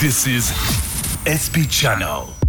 This is SP Channel.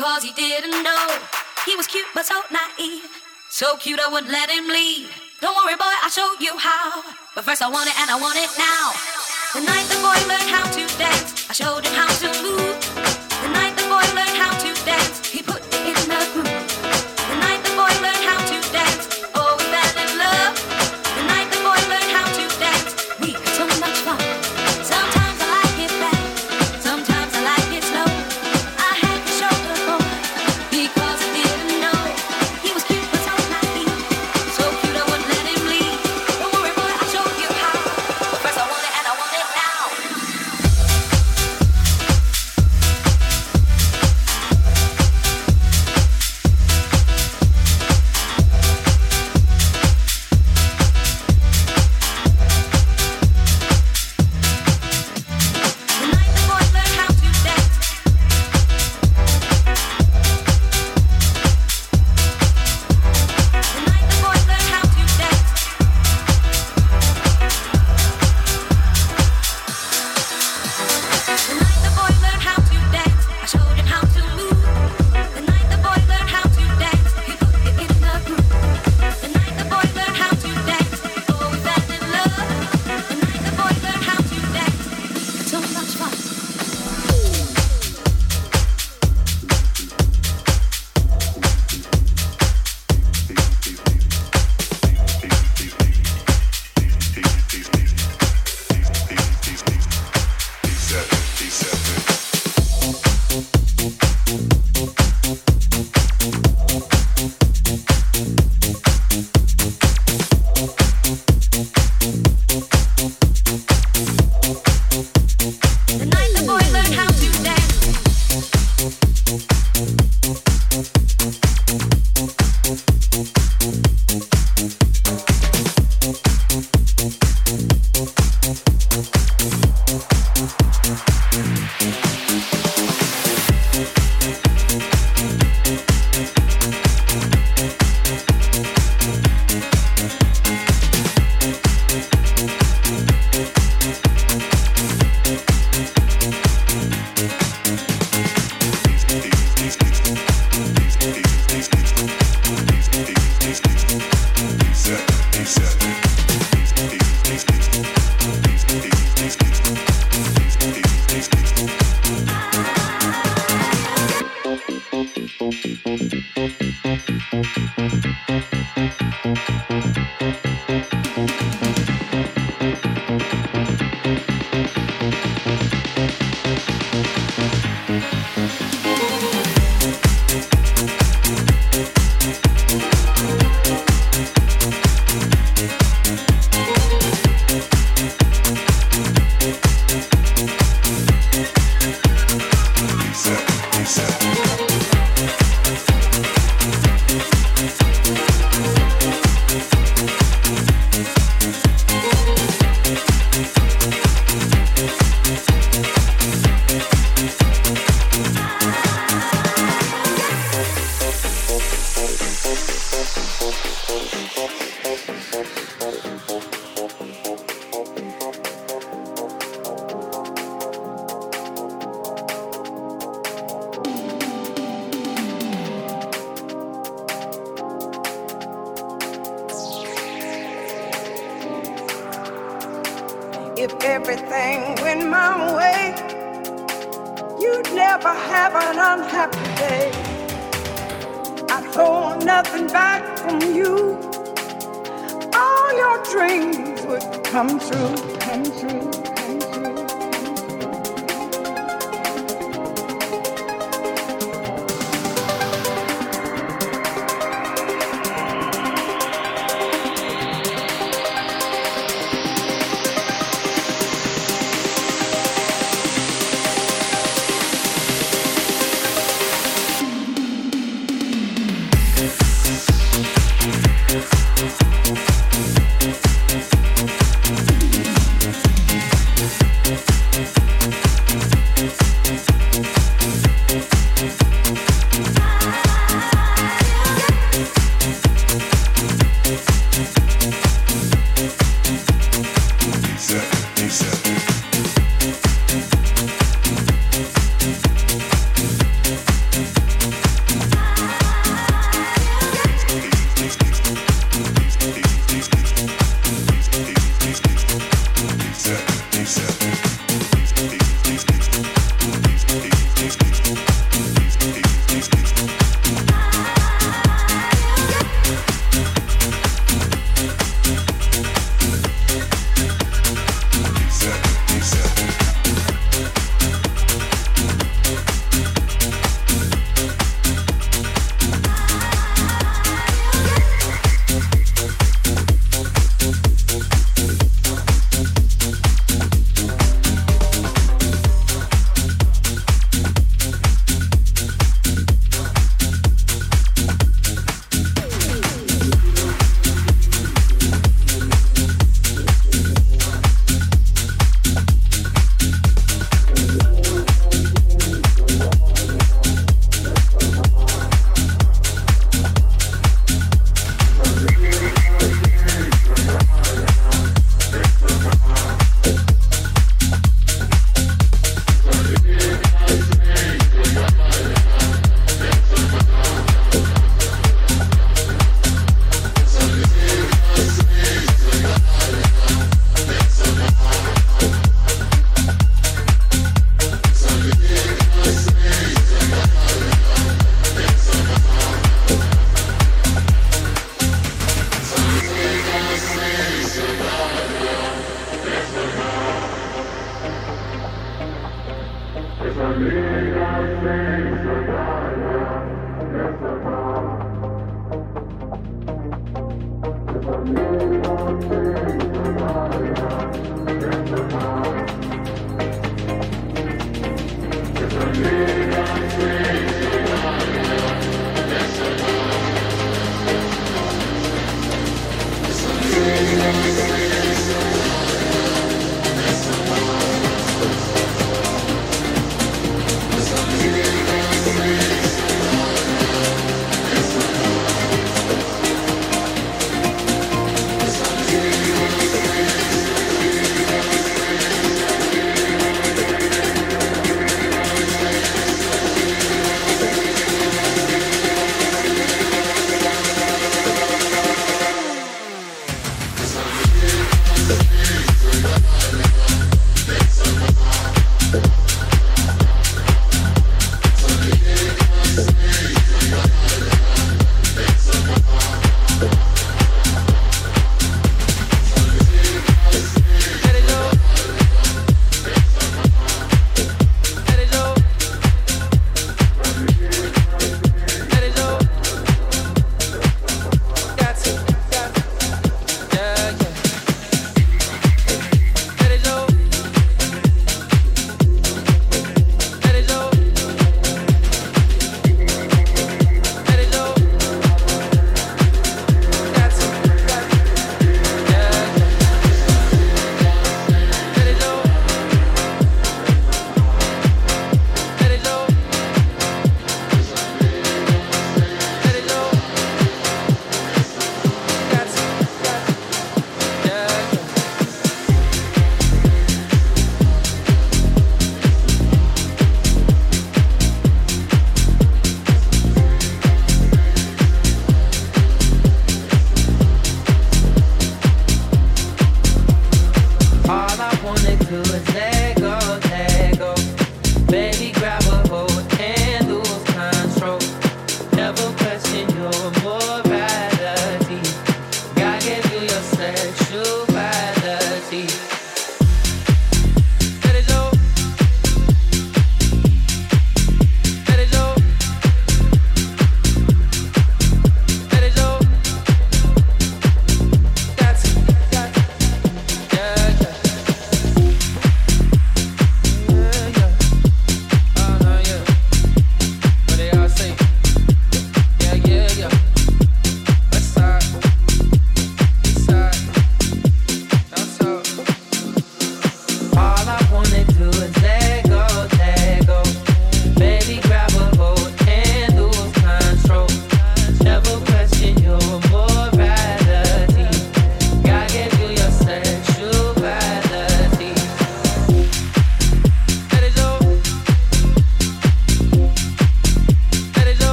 because he didn't know. He was cute but so naive. So cute I wouldn't let him leave. Don't worry, boy, I'll show you how. But first I want it and I want it now. The night the boy learned how to dance, I showed him how to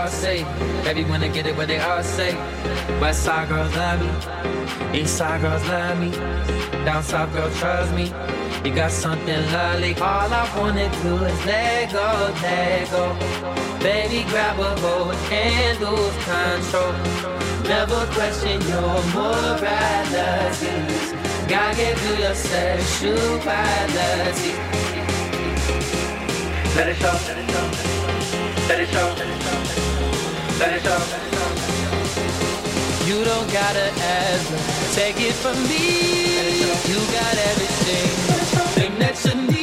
all say. Baby, wanna get it what they all say. West side girls love me, east side girls love me, down south girls trust me. You got something lovely. All I wanna do is let go, let go. Baby, grab a hold and lose control. Never question your morality. Gotta get through your sexuality. Let it show, let it show, let it show, You don't gotta ask, take it from me. You got everything, thing that you need.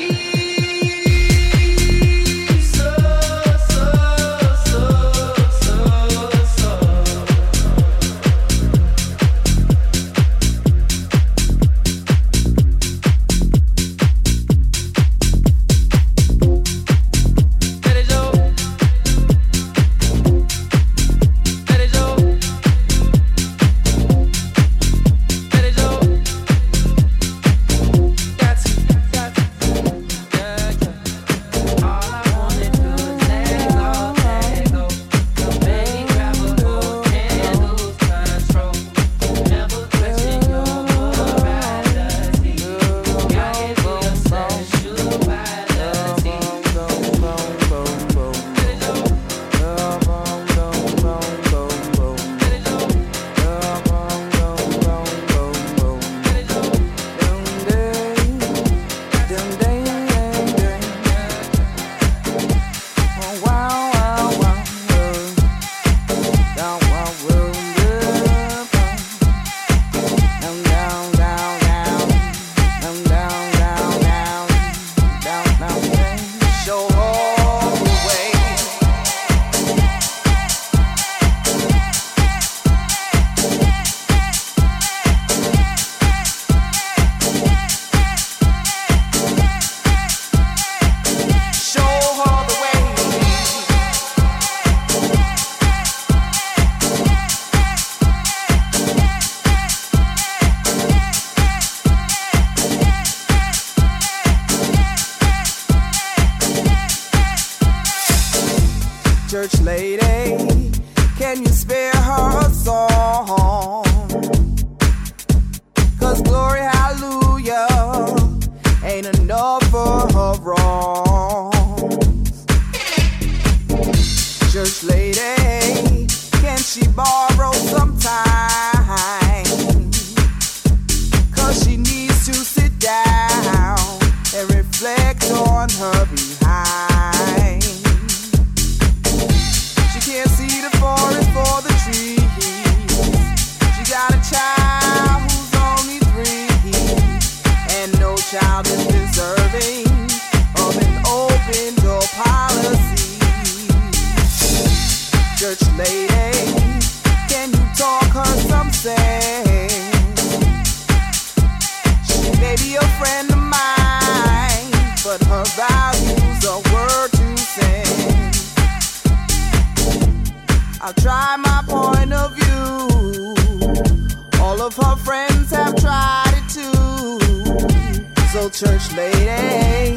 church lady. Can you talk her something? She may be a friend of mine, but her values are worth to send. I'll try my point of view. All of her friends have tried it too. So, church lady.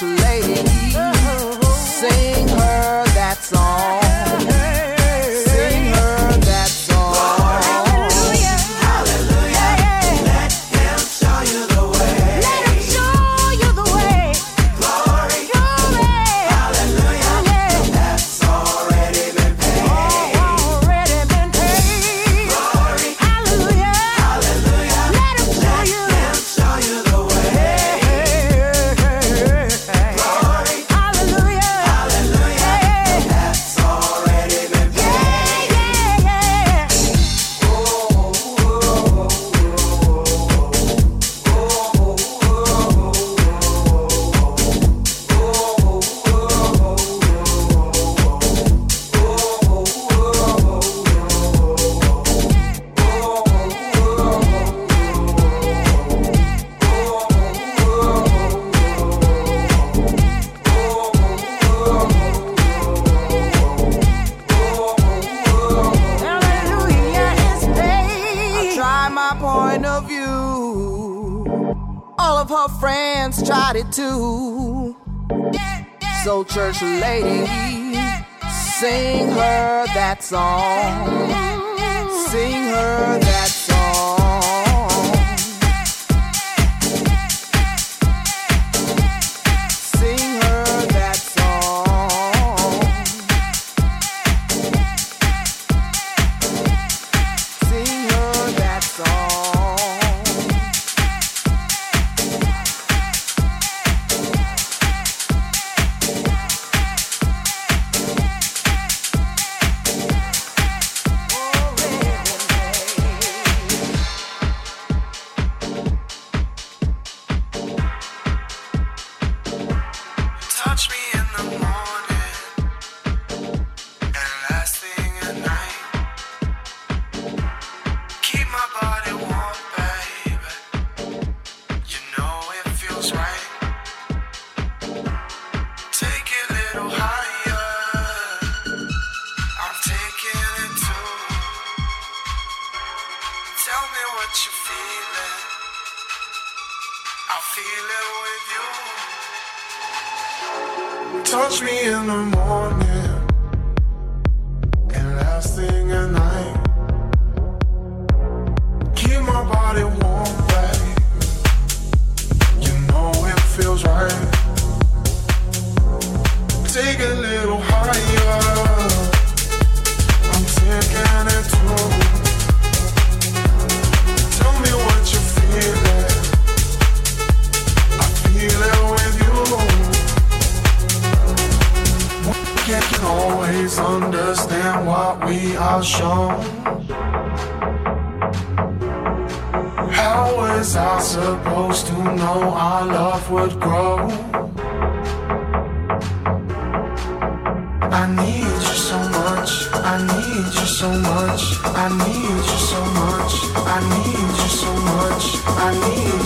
So church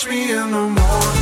touch me in the morning.